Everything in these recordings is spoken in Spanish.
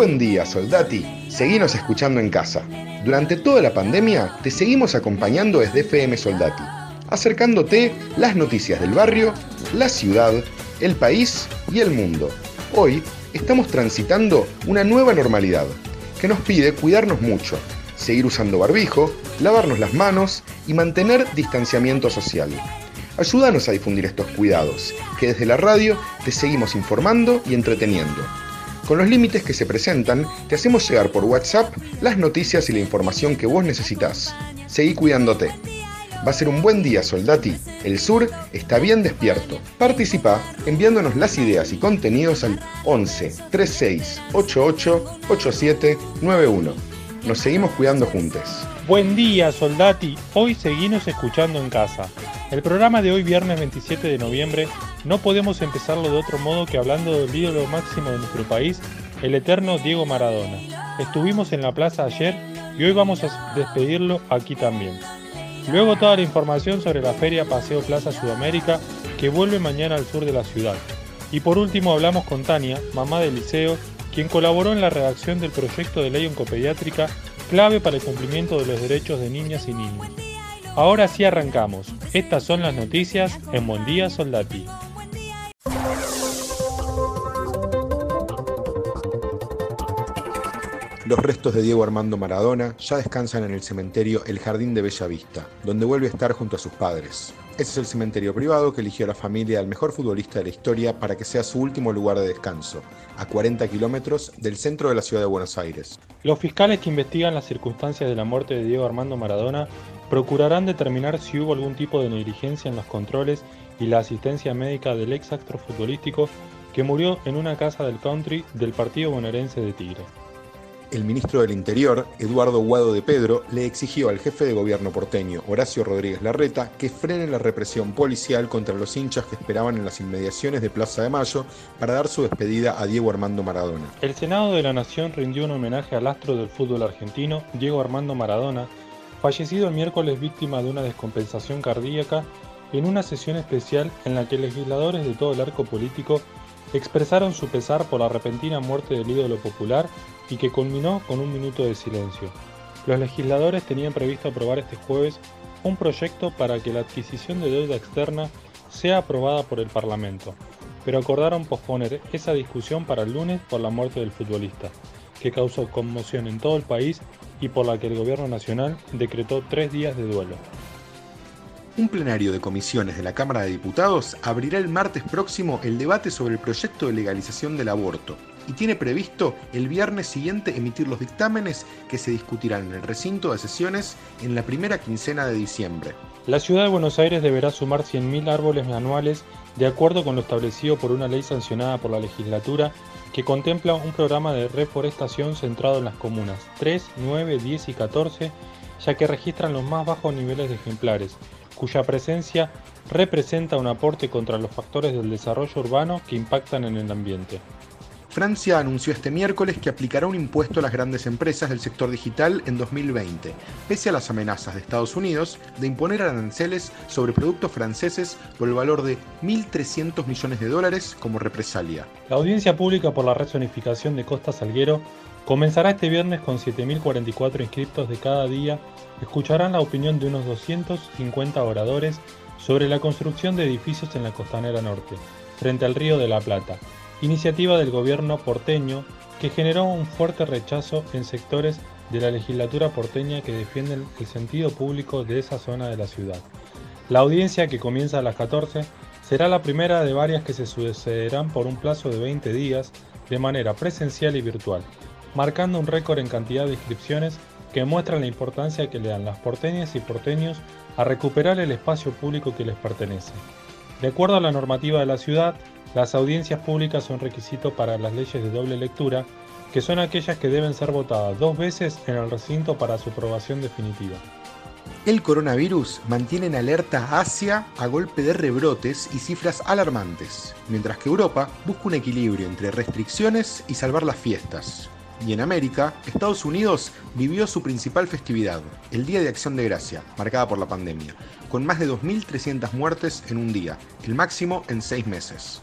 Buen día, soldati. Seguinos escuchando en casa. Durante toda la pandemia te seguimos acompañando desde FM Soldati, acercándote las noticias del barrio, la ciudad, el país y el mundo. Hoy estamos transitando una nueva normalidad que nos pide cuidarnos mucho, seguir usando barbijo, lavarnos las manos y mantener distanciamiento social. Ayúdanos a difundir estos cuidados, que desde la radio te seguimos informando y entreteniendo. Con los límites que se presentan, te hacemos llegar por WhatsApp las noticias y la información que vos necesitas. Seguí cuidándote. Va a ser un buen día, soldati. El sur está bien despierto. Participa enviándonos las ideas y contenidos al 11 36 88 87 91. Nos seguimos cuidando juntos. Buen día, soldati. Hoy seguimos escuchando en casa. El programa de hoy, viernes 27 de noviembre, no podemos empezarlo de otro modo que hablando del ídolo máximo de nuestro país, el eterno Diego Maradona. Estuvimos en la plaza ayer y hoy vamos a despedirlo aquí también. Luego toda la información sobre la feria Paseo Plaza Sudamérica que vuelve mañana al sur de la ciudad. Y por último hablamos con Tania, mamá del liceo, quien colaboró en la redacción del proyecto de ley oncopediátrica clave para el cumplimiento de los derechos de niñas y niños. Ahora sí arrancamos. Estas son las noticias en Buen Día Soldati. Los restos de Diego Armando Maradona ya descansan en el cementerio El Jardín de Bella Vista, donde vuelve a estar junto a sus padres. Ese es el cementerio privado que eligió la familia del mejor futbolista de la historia para que sea su último lugar de descanso, a 40 kilómetros del centro de la ciudad de Buenos Aires. Los fiscales que investigan las circunstancias de la muerte de Diego Armando Maradona procurarán determinar si hubo algún tipo de negligencia en los controles y la asistencia médica del ex actor futbolístico que murió en una casa del country del partido bonaerense de Tigre. El ministro del Interior, Eduardo Guado de Pedro, le exigió al jefe de gobierno porteño, Horacio Rodríguez Larreta, que frene la represión policial contra los hinchas que esperaban en las inmediaciones de Plaza de Mayo para dar su despedida a Diego Armando Maradona. El Senado de la Nación rindió un homenaje al astro del fútbol argentino, Diego Armando Maradona, fallecido el miércoles víctima de una descompensación cardíaca en una sesión especial en la que legisladores de todo el arco político expresaron su pesar por la repentina muerte del ídolo popular y que culminó con un minuto de silencio. Los legisladores tenían previsto aprobar este jueves un proyecto para que la adquisición de deuda externa sea aprobada por el Parlamento, pero acordaron posponer esa discusión para el lunes por la muerte del futbolista, que causó conmoción en todo el país y por la que el Gobierno Nacional decretó tres días de duelo. Un plenario de comisiones de la Cámara de Diputados abrirá el martes próximo el debate sobre el proyecto de legalización del aborto y tiene previsto el viernes siguiente emitir los dictámenes que se discutirán en el recinto de sesiones en la primera quincena de diciembre. La ciudad de Buenos Aires deberá sumar 100.000 árboles anuales de acuerdo con lo establecido por una ley sancionada por la legislatura que contempla un programa de reforestación centrado en las comunas 3, 9, 10 y 14, ya que registran los más bajos niveles de ejemplares, cuya presencia representa un aporte contra los factores del desarrollo urbano que impactan en el ambiente. Francia anunció este miércoles que aplicará un impuesto a las grandes empresas del sector digital en 2020, pese a las amenazas de Estados Unidos de imponer aranceles sobre productos franceses por el valor de 1.300 millones de dólares como represalia. La audiencia pública por la rezonificación de Costa Salguero comenzará este viernes con 7.044 inscriptos de cada día. Escucharán la opinión de unos 250 oradores sobre la construcción de edificios en la costanera norte, frente al río de la Plata, iniciativa del gobierno porteño que generó un fuerte rechazo en sectores de la legislatura porteña que defienden el sentido público de esa zona de la ciudad. La audiencia, que comienza a las 14, será la primera de varias que se sucederán por un plazo de 20 días de manera presencial y virtual, marcando un récord en cantidad de inscripciones que muestran la importancia que le dan las porteñas y porteños a recuperar el espacio público que les pertenece. De acuerdo a la normativa de la ciudad, las audiencias públicas son requisito para las leyes de doble lectura, que son aquellas que deben ser votadas dos veces en el recinto para su aprobación definitiva. El coronavirus mantiene en alerta Asia a golpe de rebrotes y cifras alarmantes, mientras que Europa busca un equilibrio entre restricciones y salvar las fiestas. Y en América, Estados Unidos vivió su principal festividad, el Día de Acción de Gracia, marcada por la pandemia, con más de 2.300 muertes en un día, el máximo en seis meses.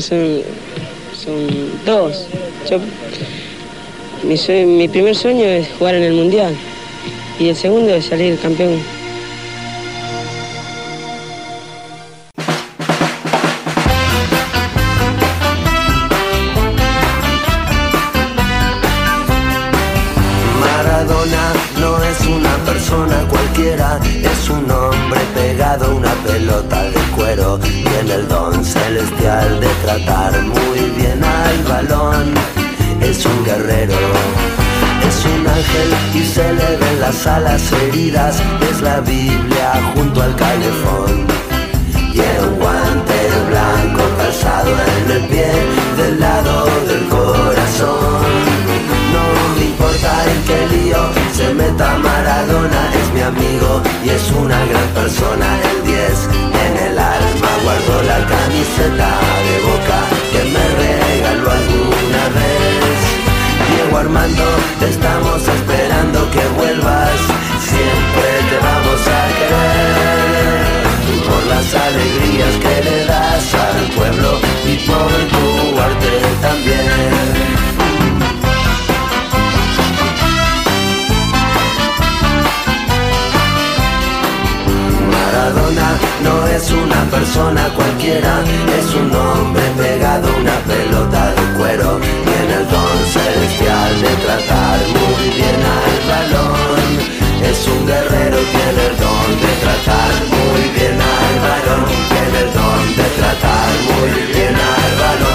Son, son dos. Yo- mi, mi primer sueño es jugar en el Mundial y el segundo es salir campeón. Las alas heridas. Es la Biblia junto al calefón. Y un guante blanco calzado en el pie del lado del corazón. No me importa en qué lío se meta Maradona, es mi amigo y es una gran persona. El 10 en el alma guardo la camiseta de boca Diego Armando, te estamos esperando que vuelvas, siempre te vamos a querer. Por las alegrías que le das al pueblo y por tu arte también. Maradona no es una persona cualquiera, es un hombre pegado a una pelota de cuero. Tiene el don celestial de tratar muy bien al balón. Es un guerrero, tiene el don de tratar muy bien al balón. Tiene el don de tratar muy bien al balón.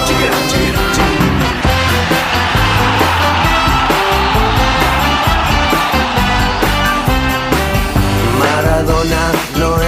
Maradona no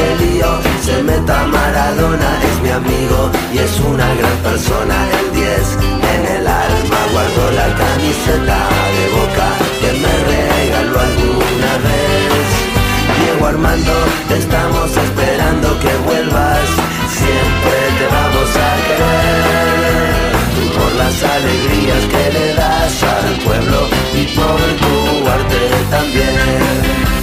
este lío se meta Maradona, es mi amigo y es una gran persona. El 10 en el alma guardo la camiseta de boca que me regaló alguna vez. Diego Armando, te estamos esperando que vuelvas, siempre te vamos a querer. Tú por las alegrías que le das al pueblo y por tu arte también.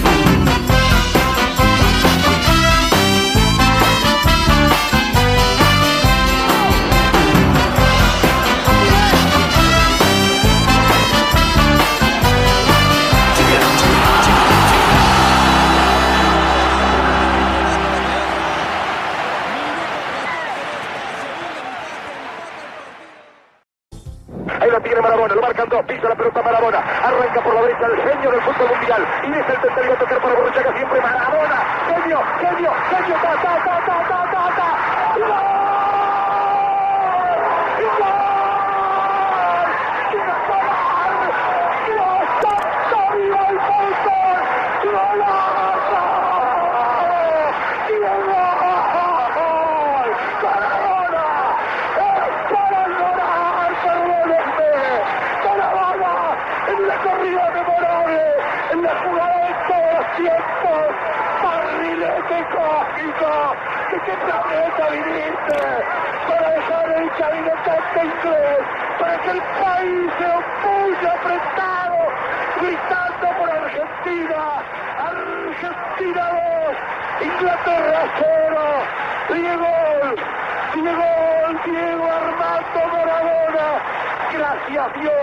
Dios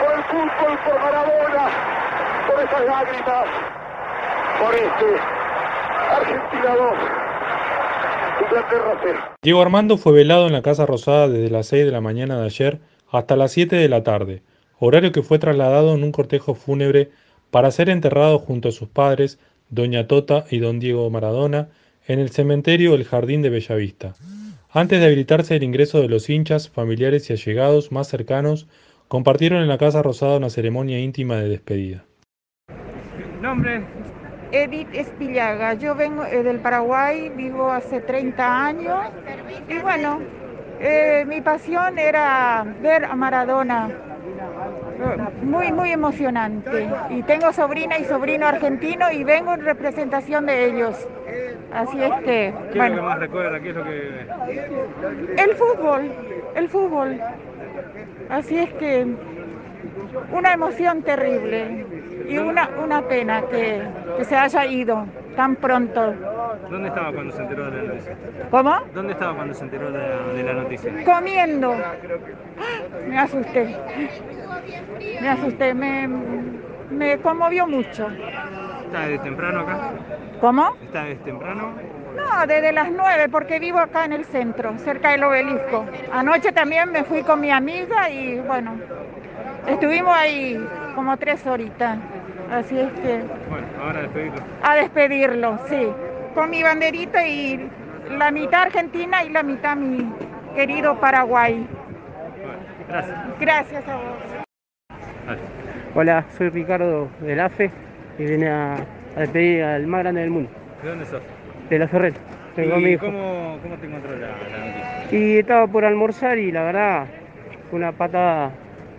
por el fútbol, por Maradona, por esas lágrimas, por Argentina 2, Inglaterra 0. Diego Armando fue velado en la Casa Rosada desde las 6 de la mañana de ayer hasta las 7 de la tarde, horario que fue trasladado en un cortejo fúnebre para ser enterrado junto a sus padres, doña Tota y don Diego Maradona, en el cementerio El Jardín de Bellavista. Antes de habilitarse el ingreso de los hinchas, familiares y allegados más cercanos, compartieron en la Casa Rosada una ceremonia íntima de despedida. Nombre. Edith Espillaga. Yo vengo eh, del Paraguay, vivo hace 30 años y bueno, eh, mi pasión era ver a Maradona. Muy, muy emocionante. Y tengo sobrina y sobrino argentino y vengo en representación de ellos. Así es que, ¿Qué es lo que más recuerda? ¿Qué es lo que.? el fútbol, el fútbol. Así es que una emoción terrible y una, una pena que, que se haya ido tan pronto. ¿Dónde estaba cuando se enteró de la noticia? ¿Cómo? ¿Dónde estaba cuando se enteró de la, de la noticia? Comiendo. Me asusté. Me asusté, me, me conmovió mucho. ¿Está desde temprano acá? ¿Cómo? ¿Está desde temprano? No, desde las nueve, porque vivo acá en el centro, cerca del obelisco. Anoche también me fui con mi amiga y bueno, estuvimos ahí como tres horitas. Así es que Bueno, ahora despedirlo. a despedirlo, sí. Con mi banderita y la mitad argentina y la mitad mi querido Paraguay. Gracias. Gracias a vos. Hola, soy Ricardo del AFE y vine a, a despedir al más grande del mundo, ¿De dónde sos? De la con mi ¿Y cómo, cómo te encontró la, la noticia? Y estaba por almorzar y la verdad, fue una patada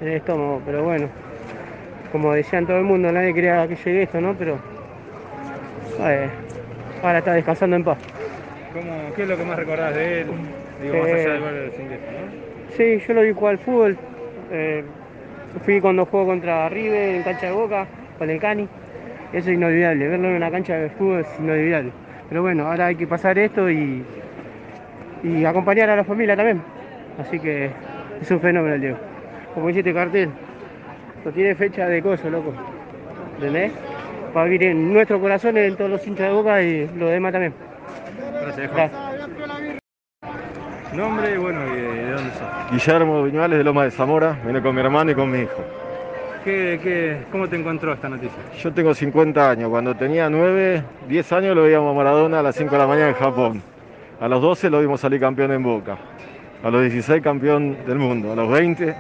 en el estómago, pero bueno, como decían todo el mundo, nadie quería que llegue esto, ¿no? Pero eh, ahora está descansando en paz. ¿Cómo, ¿Qué es lo que más recordás de él? Digo, más Eh, allá del gol de los ingleses, ¿no? Sí, yo lo vi jugar al fútbol. eh, fui cuando jugó contra River en cancha de Boca, con el Cani. Eso es inolvidable, verlo en una cancha de fútbol es inolvidable. Pero bueno, ahora hay que pasar esto y, y acompañar a la familia también. Así que es un fenómeno el Diego. Como dice este cartel, no tiene fecha de coso, loco. ¿Entendés? Va a vivir en nuestro corazón, en todos los hinchas de Boca y los demás también. Gracias, Gracias. Nombre, bueno, y de, de dónde sos. Guillermo Viñuales de Loma de Zamora, vine con mi hermano y con mi hijo. ¿Qué, qué, ¿Cómo te encontró esta noticia? Yo tengo 50 años, cuando tenía 9, 10 años lo veíamos a Maradona a las 5 de la mañana en Japón. A los 12 lo vimos salir campeón en Boca. A los 16 campeón del mundo. A los 20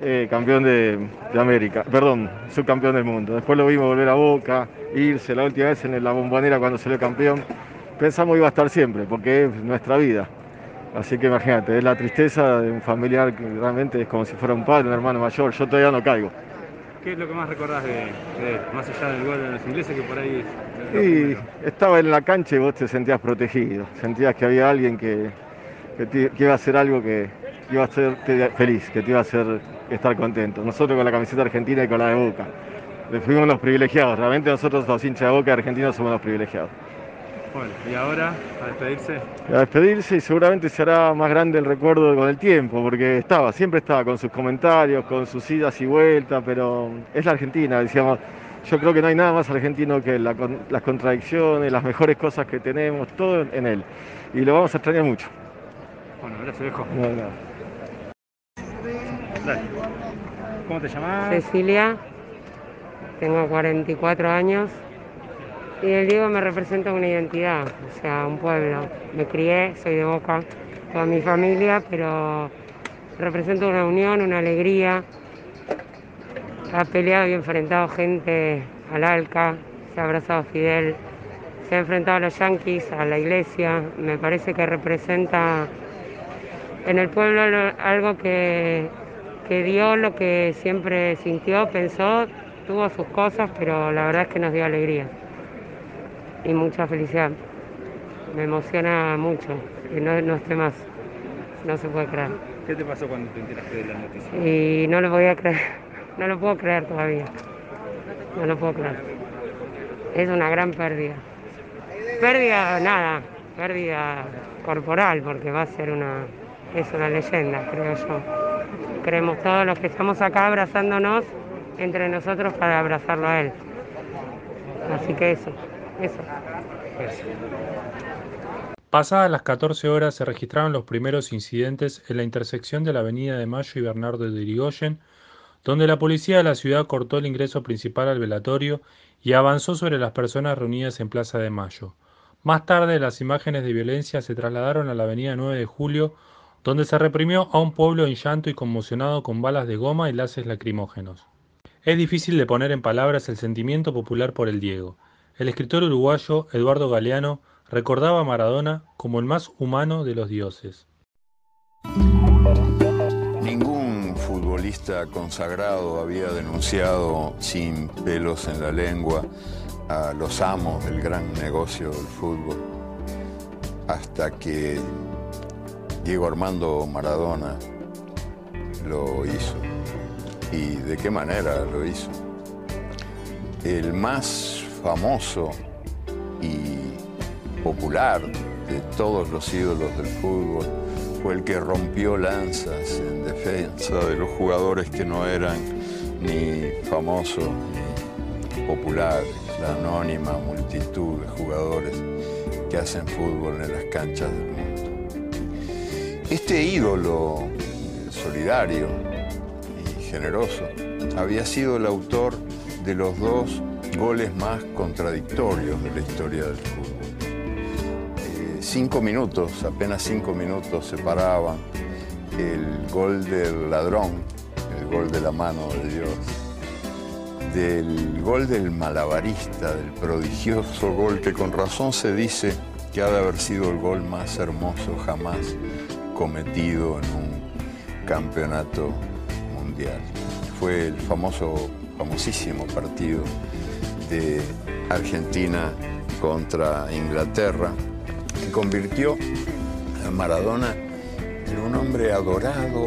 eh, campeón de, de América. Perdón, subcampeón del mundo. Después lo vimos volver a Boca, irse la última vez en la bombonera cuando salió campeón. Pensamos que iba a estar siempre, porque es nuestra vida. Así que imagínate, es la tristeza de un familiar que realmente es como si fuera un padre, un hermano mayor. Yo todavía no caigo. ¿Qué es lo que más recordás de, de? Más allá del gol de los ingleses, que por ahí es Y estaba en la cancha y vos te sentías protegido, sentías que había alguien que, que te- que iba a hacer algo que iba a hacerte feliz, que te iba a hacer estar contento. Nosotros con la camiseta argentina y con la de Boca. Fuimos los privilegiados, realmente nosotros los hinchas de Boca argentinos somos los privilegiados. Bueno, y ahora, a despedirse. A despedirse y seguramente se hará más grande el recuerdo con el tiempo, porque estaba, siempre estaba con sus comentarios, con sus idas y vueltas, pero es la Argentina, decíamos, yo creo que no hay nada más argentino que la con- las contradicciones, las mejores cosas que tenemos, todo en él. Y lo vamos a extrañar mucho. Bueno, gracias, viejo. No. ¿Cómo te llamás? Cecilia, tengo 44 años Y el Diego me representa una identidad, o sea, un pueblo. Me crié, soy de Boca, toda mi familia, pero representa una unión, una alegría. Ha peleado y enfrentado gente al Alca, se ha abrazado a Fidel, se ha enfrentado a los yanquis, a la iglesia. Me parece que representa en el pueblo lo- algo que, que dio lo que siempre sintió, pensó, tuvo sus cosas, pero la verdad es que nos dio alegría y mucha felicidad. Me emociona mucho que no, no esté más, no se puede creer. ¿Qué te pasó cuando te enteraste de la noticia? Y no lo voy a creer, no lo puedo creer todavía, no lo puedo creer. Es una gran pérdida. Pérdida, nada, pérdida corporal, porque va a ser una, es una leyenda, creo yo. Creemos todos los que estamos acá abrazándonos entre nosotros para abrazarlo a él. Así que eso, Pasadas las 14 horas se registraron los primeros incidentes en la intersección de la Avenida de Mayo y Bernardo de Irigoyen, donde la policía de la ciudad cortó el ingreso principal al velatorio y avanzó sobre las personas reunidas en Plaza de Mayo. Más tarde las imágenes de violencia se trasladaron a la Avenida 9 de Julio, donde se reprimió a un pueblo en llanto y conmocionado con balas de goma y laces lacrimógenos. Es difícil de poner en palabras el sentimiento popular por el Diego. El escritor uruguayo Eduardo Galeano recordaba a Maradona como el más humano de los dioses. Ningún futbolista consagrado había denunciado sin pelos en la lengua a los amos del gran negocio del fútbol, hasta que Diego Armando Maradona lo hizo. ¿Y de qué manera lo hizo? El más famoso y popular de todos los ídolos del fútbol fue el que rompió lanzas en defensa de los jugadores que no eran ni famosos ni populares, la anónima multitud de jugadores que hacen fútbol en las canchas del mundo. Este ídolo solidario y generoso había sido el autor de los dos goles más contradictorios de la historia del fútbol. Eh, cinco minutos, apenas cinco minutos separaban el gol del ladrón, el gol de la mano de Dios, del gol del malabarista, del prodigioso gol que con razón se dice que ha de haber sido el gol más hermoso jamás cometido en un campeonato mundial. Fue el famoso, famosísimo partido de Argentina contra Inglaterra, que convirtió a Maradona en un hombre adorado,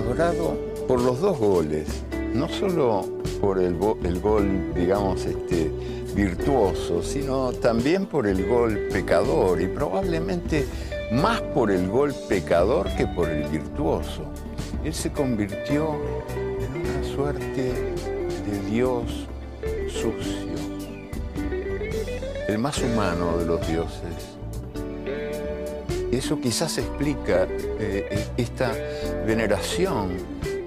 adorado por los dos goles, no solo por el, go- el gol, digamos, este, virtuoso, sino también por el gol pecador y probablemente más por el gol pecador que por el virtuoso. Él se convirtió en una suerte de Dios sucio, el más humano de los dioses. Eso quizás explica eh, esta veneración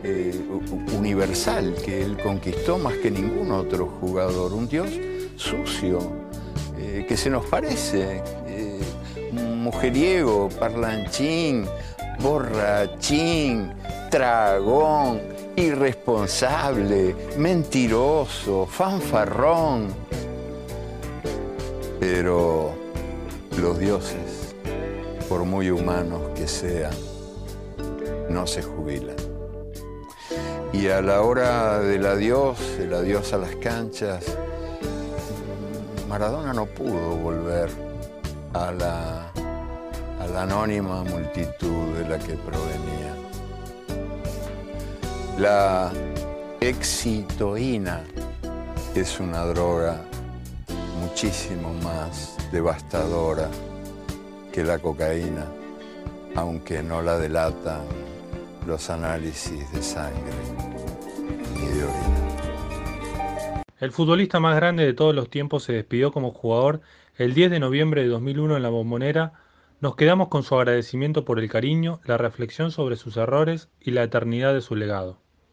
eh, universal que él conquistó más que ningún otro jugador, un Dios sucio, eh, que se nos parece, eh, mujeriego, parlanchín, borrachín, tragón, irresponsable, mentiroso, fanfarrón. Pero los dioses, por muy humanos que sean, no se jubilan. Y a la hora del adiós, el adiós a las canchas, Maradona no pudo volver a la, a la anónima multitud de la que provenía. La excitoína es una droga muchísimo más devastadora que la cocaína, aunque no la delatan los análisis de sangre y de orina. El futbolista más grande de todos los tiempos se despidió como jugador el 10 de noviembre de 2001 en la Bombonera. Nos quedamos con su agradecimiento por el cariño, la reflexión sobre sus errores y la eternidad de su legado.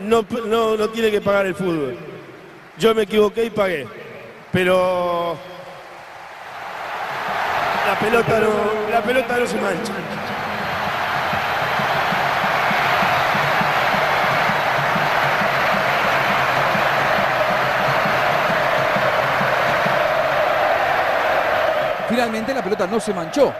no, no, no tiene que pagar el fútbol. Yo me equivoqué y pagué. Pero la pelota no, la pelota no se mancha. Finalmente la pelota no se manchó.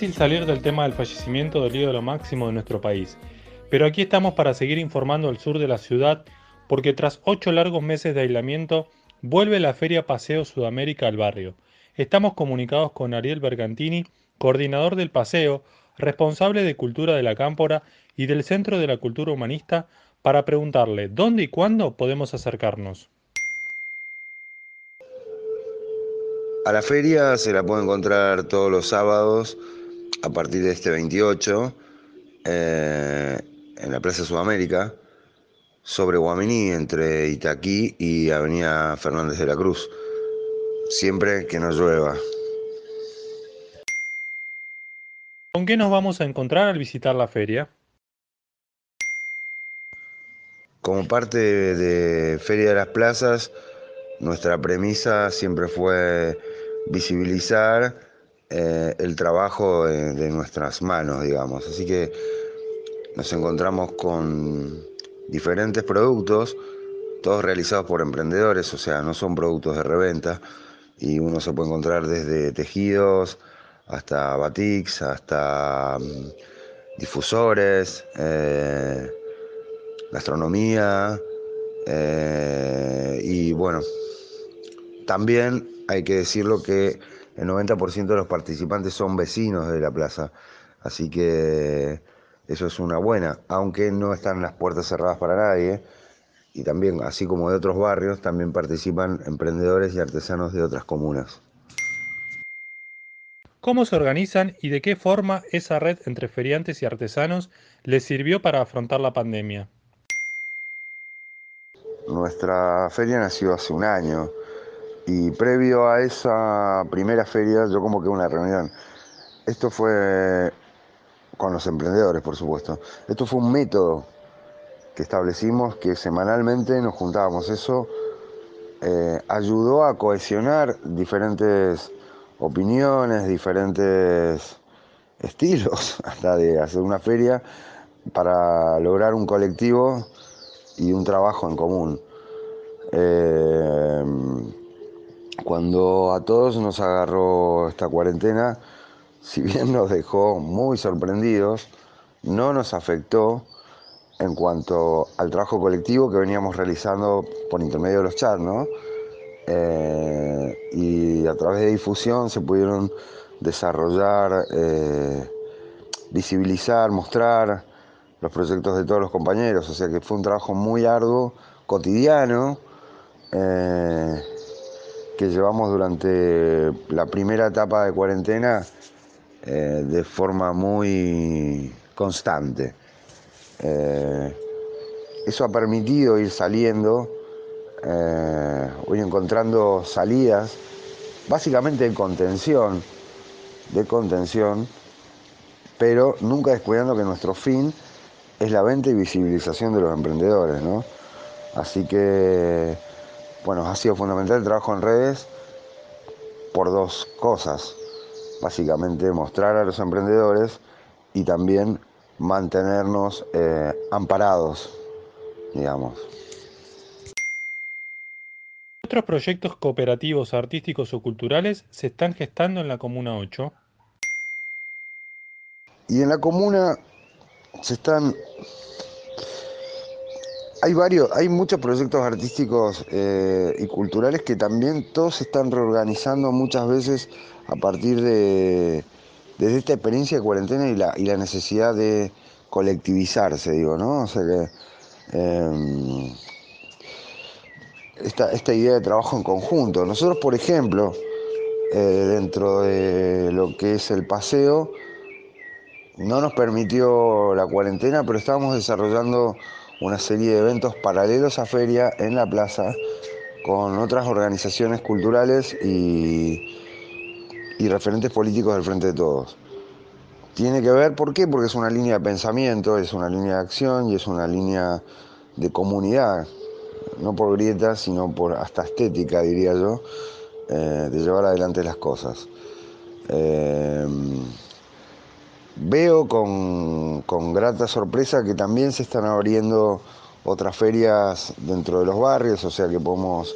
Fácil salir del tema del fallecimiento del ídolo máximo de nuestro país, pero aquí estamos para seguir informando al sur de la ciudad porque tras ocho largos meses de aislamiento, vuelve la Feria Paseo Sudamérica al barrio. Estamos comunicados con Ariel Bergantini, coordinador del paseo, responsable de Cultura de la Cámpora y del Centro de la Cultura Humanista, para preguntarle dónde y cuándo podemos acercarnos. A la feria se la puede encontrar todos los sábados a partir de este 28 eh, en la Plaza Sudamérica, sobre Guaminí, entre Itaquí y Avenida Fernández de la Cruz, siempre que no llueva. ¿Con qué nos vamos a encontrar al visitar la feria? Como parte de Feria de las Plazas, nuestra premisa siempre fue visibilizar eh, el trabajo de, nuestras manos, digamos. Así que nos encontramos con diferentes productos, todos realizados por emprendedores, o sea, no son productos de reventa, y uno se puede encontrar desde tejidos hasta batiks, hasta mm, difusores, eh, gastronomía, eh, y bueno, también hay que decirlo que el 90% de los participantes son vecinos de la plaza, así que eso es una buena, aunque no están las puertas cerradas para nadie. Y también, así como de otros barrios, también participan emprendedores y artesanos de otras comunas. ¿Cómo se organizan y de qué forma esa red entre feriantes y artesanos les sirvió para afrontar la pandemia? Nuestra feria nació hace un año y previo a esa primera feria yo como que una reunión. Esto fue con los emprendedores, por supuesto. Esto fue un método que establecimos que semanalmente nos juntábamos. Eso eh, ayudó a cohesionar diferentes opiniones, diferentes estilos, hasta de hacer una feria para lograr un colectivo y un trabajo en común. Eh, cuando a todos nos agarró esta cuarentena, si bien nos dejó muy sorprendidos, no nos afectó en cuanto al trabajo colectivo que veníamos realizando por intermedio de los chats, ¿no? Eh, y a través de difusión se pudieron desarrollar, eh, visibilizar, mostrar los proyectos de todos los compañeros, o sea que fue un trabajo muy arduo, cotidiano, eh, que llevamos durante la primera etapa de cuarentena eh, de forma muy constante. Eh, eso ha permitido ir saliendo, eh, encontrando salidas, básicamente de contención, de contención, pero nunca descuidando que nuestro fin es la venta y visibilización de los emprendedores, ¿no? Así que, bueno, ha sido fundamental el trabajo en redes por dos cosas básicamente mostrar a los emprendedores y también mantenernos eh, amparados, digamos. ¿Otros proyectos cooperativos, artísticos o culturales se están gestando en la Comuna 8? Y en la comuna se están. Hay varios, hay muchos proyectos artísticos eh, y culturales que también todos se están reorganizando muchas veces a partir de desde esta experiencia de cuarentena y la, y la necesidad de colectivizarse, digo, ¿no? O sea que eh, esta, esta, idea de trabajo en conjunto. Nosotros, por ejemplo, eh, dentro de lo que es el paseo, no nos permitió la cuarentena, pero estábamos desarrollando una serie de eventos paralelos a feria en la plaza con otras organizaciones culturales y, referentes políticos del Frente de Todos. Tiene que ver, ¿por qué? Porque es una línea de pensamiento, es una línea de acción y es una línea de comunidad, no por grietas, sino por hasta estética, diría yo, eh, de llevar adelante las cosas. Eh, veo con, con grata sorpresa que también se están abriendo otras ferias dentro de los barrios, o sea que podemos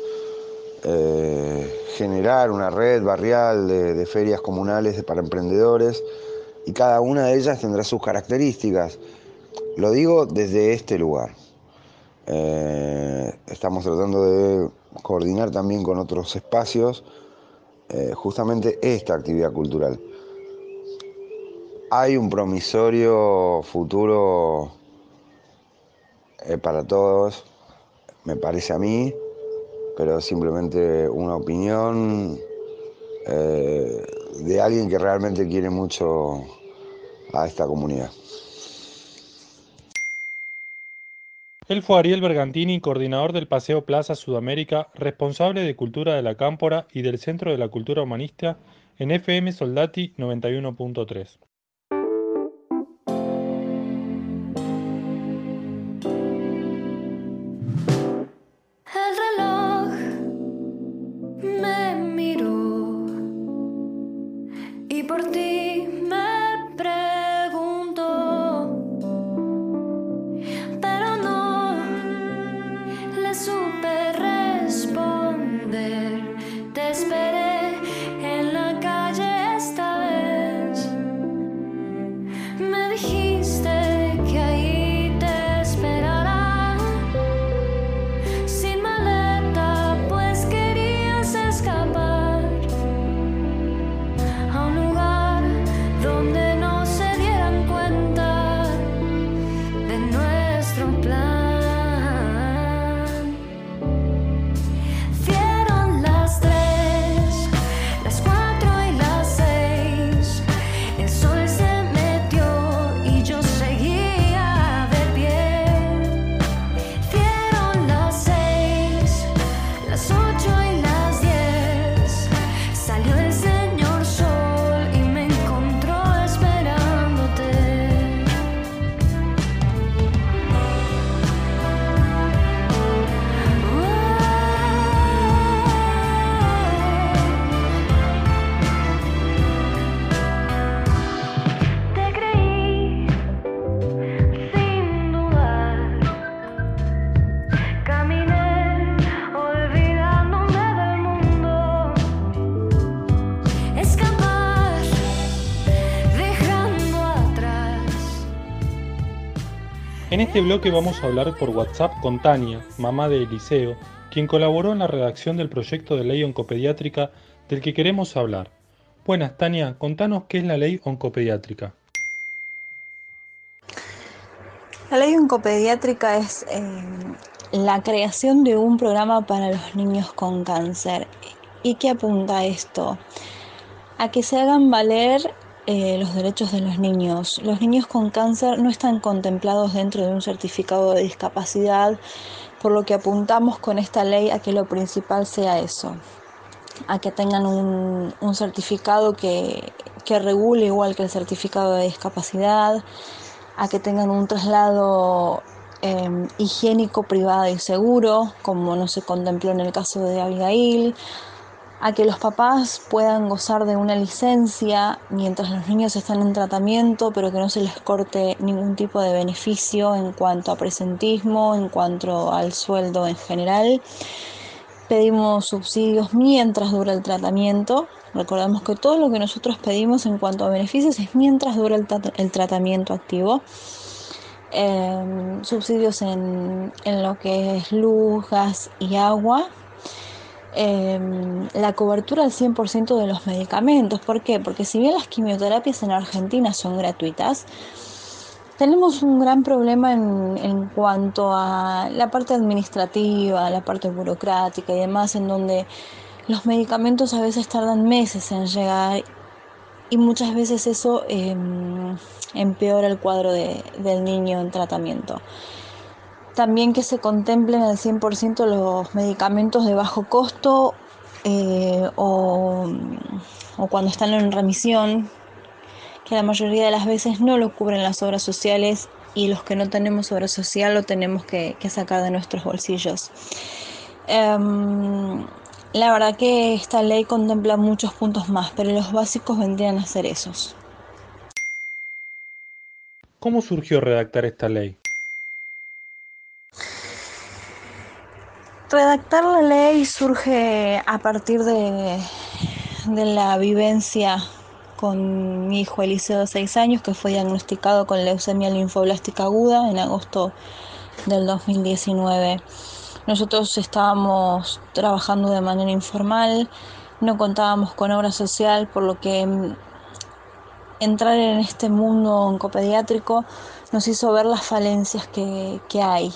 eh, generar una red barrial de, ferias comunales para emprendedores y cada una de ellas tendrá sus características. Lo digo desde este lugar. Eh, estamos tratando de coordinar también con otros espacios eh, justamente esta actividad cultural. Hay un promisorio futuro eh, para todos, me parece a mí, pero simplemente una opinión eh, de alguien que realmente quiere mucho a esta comunidad. Él fue Ariel Bergantini, coordinador del Paseo Plaza Sudamérica, responsable de Cultura de la Cámpora y del Centro de la Cultura Humanista en FM Soldati 91.3. este bloque vamos a hablar por WhatsApp con Tania, mamá de Eliseo, quien colaboró en la redacción del proyecto de ley oncopediátrica del que queremos hablar. Buenas, Tania, contanos qué es la ley oncopediátrica. La ley oncopediátrica es eh, la creación de un programa para los niños con cáncer. ¿Y qué apunta a esto? A que se hagan valer eh, los derechos de los niños. Los niños con cáncer no están contemplados dentro de un certificado de discapacidad, por lo que apuntamos con esta ley a que lo principal sea eso, a que tengan un, un certificado que, que regule igual que el certificado de discapacidad, a que tengan un traslado eh, higiénico, privado y seguro, como no se contempló en el caso de Abigail, a que los papás puedan gozar de una licencia mientras los niños están en tratamiento, pero que no se les corte ningún tipo de beneficio en cuanto a presentismo, en cuanto al sueldo en general. Pedimos subsidios mientras dura el tratamiento. Recordemos que todo lo que nosotros pedimos en cuanto a beneficios es mientras dura el, tra- el tratamiento activo. Eh, subsidios en, en lo que es luz, gas y agua. Eh, la cobertura al 100% de los medicamentos. ¿Por qué? Porque si bien las quimioterapias en Argentina son gratuitas, tenemos un gran problema en, en cuanto a la parte administrativa, la parte burocrática y demás, en donde los medicamentos a veces tardan meses en llegar y muchas veces eso eh, empeora el cuadro de- del niño en tratamiento. También que se contemplen al 100% los medicamentos de bajo costo eh, o, cuando están en remisión, que la mayoría de las veces no lo cubren las obras sociales y los que no tenemos obra social lo tenemos que, que sacar de nuestros bolsillos. Em, la verdad que esta ley contempla muchos puntos más, pero los básicos vendrían a ser esos. ¿Cómo surgió redactar esta ley? Redactar la ley surge a partir de, la vivencia con mi hijo Eliseo de 6 años que fue diagnosticado con leucemia linfoblástica aguda en agosto del 2019. Nosotros estábamos trabajando de manera informal, no contábamos con obra social, por lo que entrar en este mundo oncopediátrico nos hizo ver las falencias que, que hay.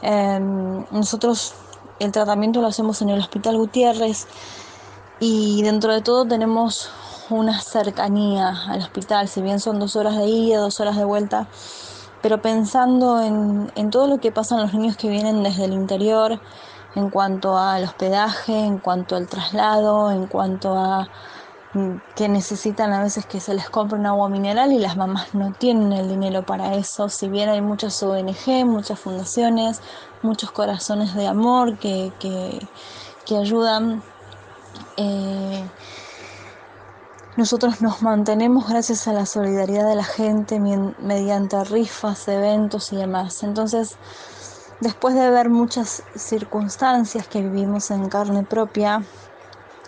Em, nosotros el tratamiento lo hacemos en el Hospital Gutiérrez y dentro de todo tenemos una cercanía al hospital, si bien son dos horas de ida, dos horas de vuelta, pero pensando en, todo lo que pasan los niños que vienen desde el interior, en cuanto al hospedaje, en cuanto al traslado, en cuanto a mm, que necesitan a veces que se les compre un agua mineral y las mamás no tienen el dinero para eso, si bien hay muchas ONG, muchas fundaciones, muchos corazones de amor que, que, que ayudan. eh, nosotros nos mantenemos gracias a la solidaridad de la gente mediante rifas, eventos y demás. Entonces, después de ver muchas circunstancias que vivimos en carne propia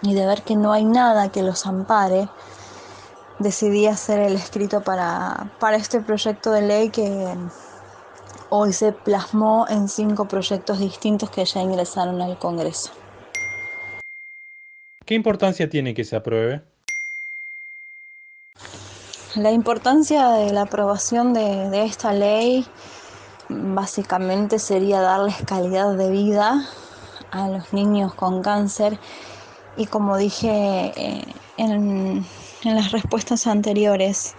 y de ver que no hay nada que los ampare, decidí hacer el escrito para, para este proyecto de ley que hoy se plasmó en cinco proyectos distintos que ya ingresaron al Congreso. ¿Qué importancia tiene que se apruebe? La importancia de la aprobación de, de esta ley básicamente sería darles calidad de vida a los niños con cáncer y como dije eh, en, en las respuestas anteriores,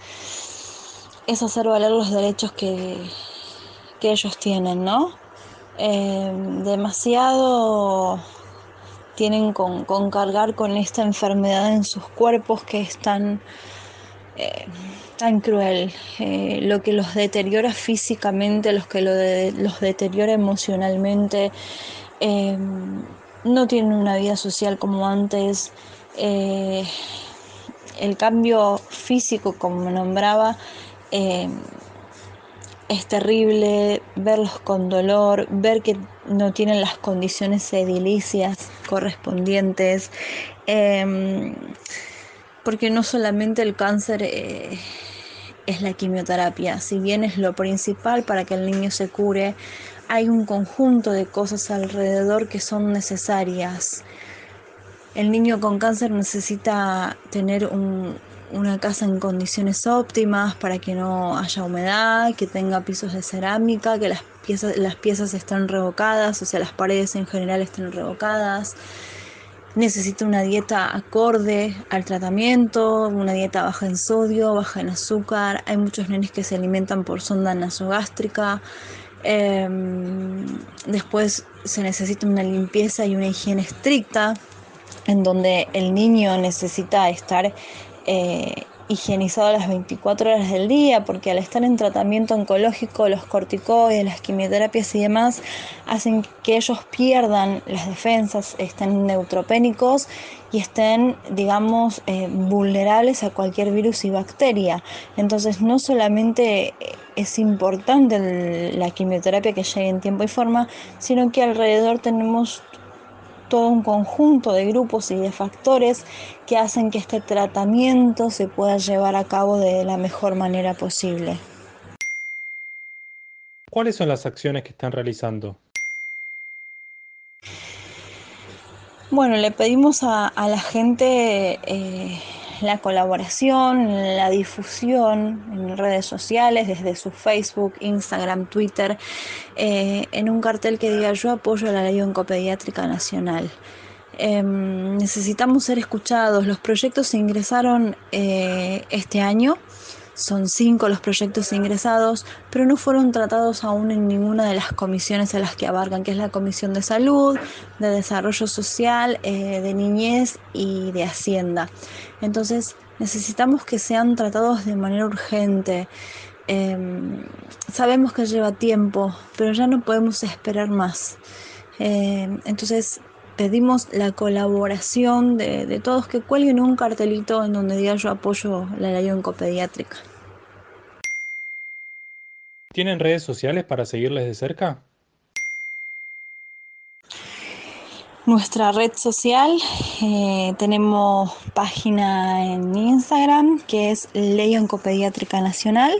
es hacer valer los derechos que, que ellos tienen, ¿no? Eh, demasiado tienen con, con cargar con esta enfermedad en sus cuerpos que es tan, eh, cruel, eh, lo que los deteriora físicamente, los que los deteriora emocionalmente, no tienen una vida social como antes, el cambio físico, como nombraba, eh, es terrible verlos con dolor, ver que no tienen las condiciones edilicias correspondientes, em, porque no solamente el cáncer eh, es la quimioterapia, si bien es lo principal para que el niño se cure, hay un conjunto de cosas alrededor que son necesarias. El niño con cáncer necesita tener un- una casa en condiciones óptimas para que no haya humedad, que tenga pisos de cerámica, que las piezas, las piezas estén revocadas, o sea, las paredes en general estén revocadas. Necesita una dieta acorde al tratamiento, una dieta baja en sodio, baja en azúcar. Hay muchos nenes que se alimentan por sonda nasogástrica. Em, después se necesita una limpieza y una higiene estricta en donde el niño necesita estar eh, higienizado las 24 horas del día, porque al estar en tratamiento oncológico, los corticoides, las quimioterapias y demás, hacen que ellos pierdan las defensas, estén neutropénicos y estén, digamos, eh, vulnerables a cualquier virus y bacteria. Entonces, no solamente es importante la quimioterapia que llegue en tiempo y forma, sino que alrededor tenemos todo un conjunto de grupos y de factores que hacen que este tratamiento se pueda llevar a cabo de la mejor manera posible. ¿Cuáles son las acciones que están realizando? Bueno, le pedimos a, a la gente eh, la colaboración, la difusión en redes sociales, desde su Facebook, Instagram, Twitter, eh, en un cartel que diga yo apoyo a la ley oncopediátrica nacional. Em, necesitamos ser escuchados. Los proyectos se ingresaron eh, este año. Son cinco los proyectos ingresados, pero no fueron tratados aún en ninguna de las comisiones a las que abarcan, que es la Comisión de Salud, de Desarrollo Social, eh, de Niñez y de Hacienda. Entonces, necesitamos que sean tratados de manera urgente. Em, sabemos que lleva tiempo, pero ya no podemos esperar más. Em, entonces, pedimos la colaboración de, de todos que cuelguen un cartelito en donde diga yo apoyo la ley oncopediátrica. ¿Tienen redes sociales para seguirles de cerca? Nuestra red social, eh, tenemos página en Instagram que es Ley Oncopediátrica Nacional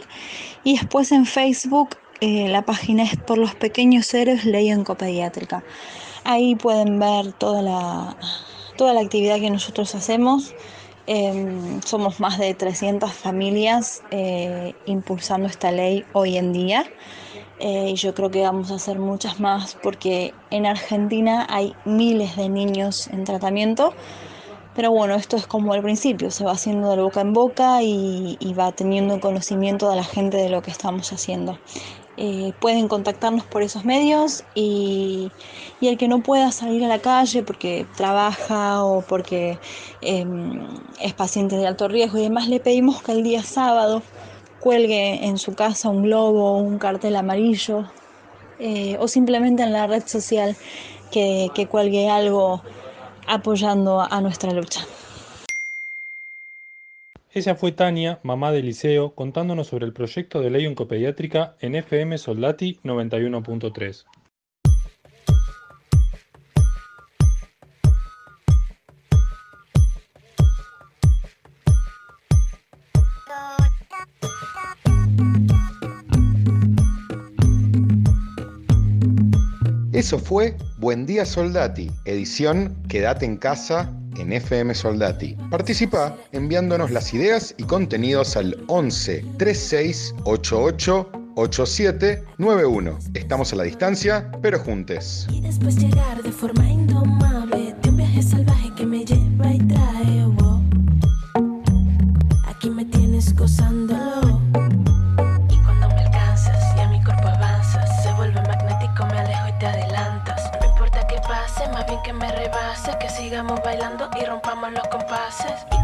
y después en Facebook eh, la página es por los pequeños seres ley oncopediátrica. Ahí pueden ver toda la, toda la actividad que nosotros hacemos. Em, somos más de 300 familias eh, impulsando esta ley hoy en día. Eh, y yo creo que vamos a hacer muchas más porque en Argentina hay miles de niños en tratamiento. Pero bueno, esto es como el principio, se va haciendo de boca en boca y, y va teniendo conocimiento de la gente de lo que estamos haciendo. Eh, pueden contactarnos por esos medios y, y, el que no pueda salir a la calle porque trabaja o porque eh, es paciente de alto riesgo y demás, le pedimos que el día sábado cuelgue en su casa un globo, un cartel amarillo eh, o simplemente en la red social que, que cuelgue algo apoyando a nuestra lucha. Ella fue Tania, mamá de Liceo, contándonos sobre el proyecto de ley oncopediátrica en FM Soldati 91.3. Eso fue Buen Día Soldati, edición Quédate en casa en FM Soldati. Participa enviándonos las ideas y contenidos al 11 36 88 8791. Estamos a la distancia, pero juntes. Y después llegar de forma indomable de un viaje salvaje que me lleva y trae. Sigamos bailando y rompamos los compases.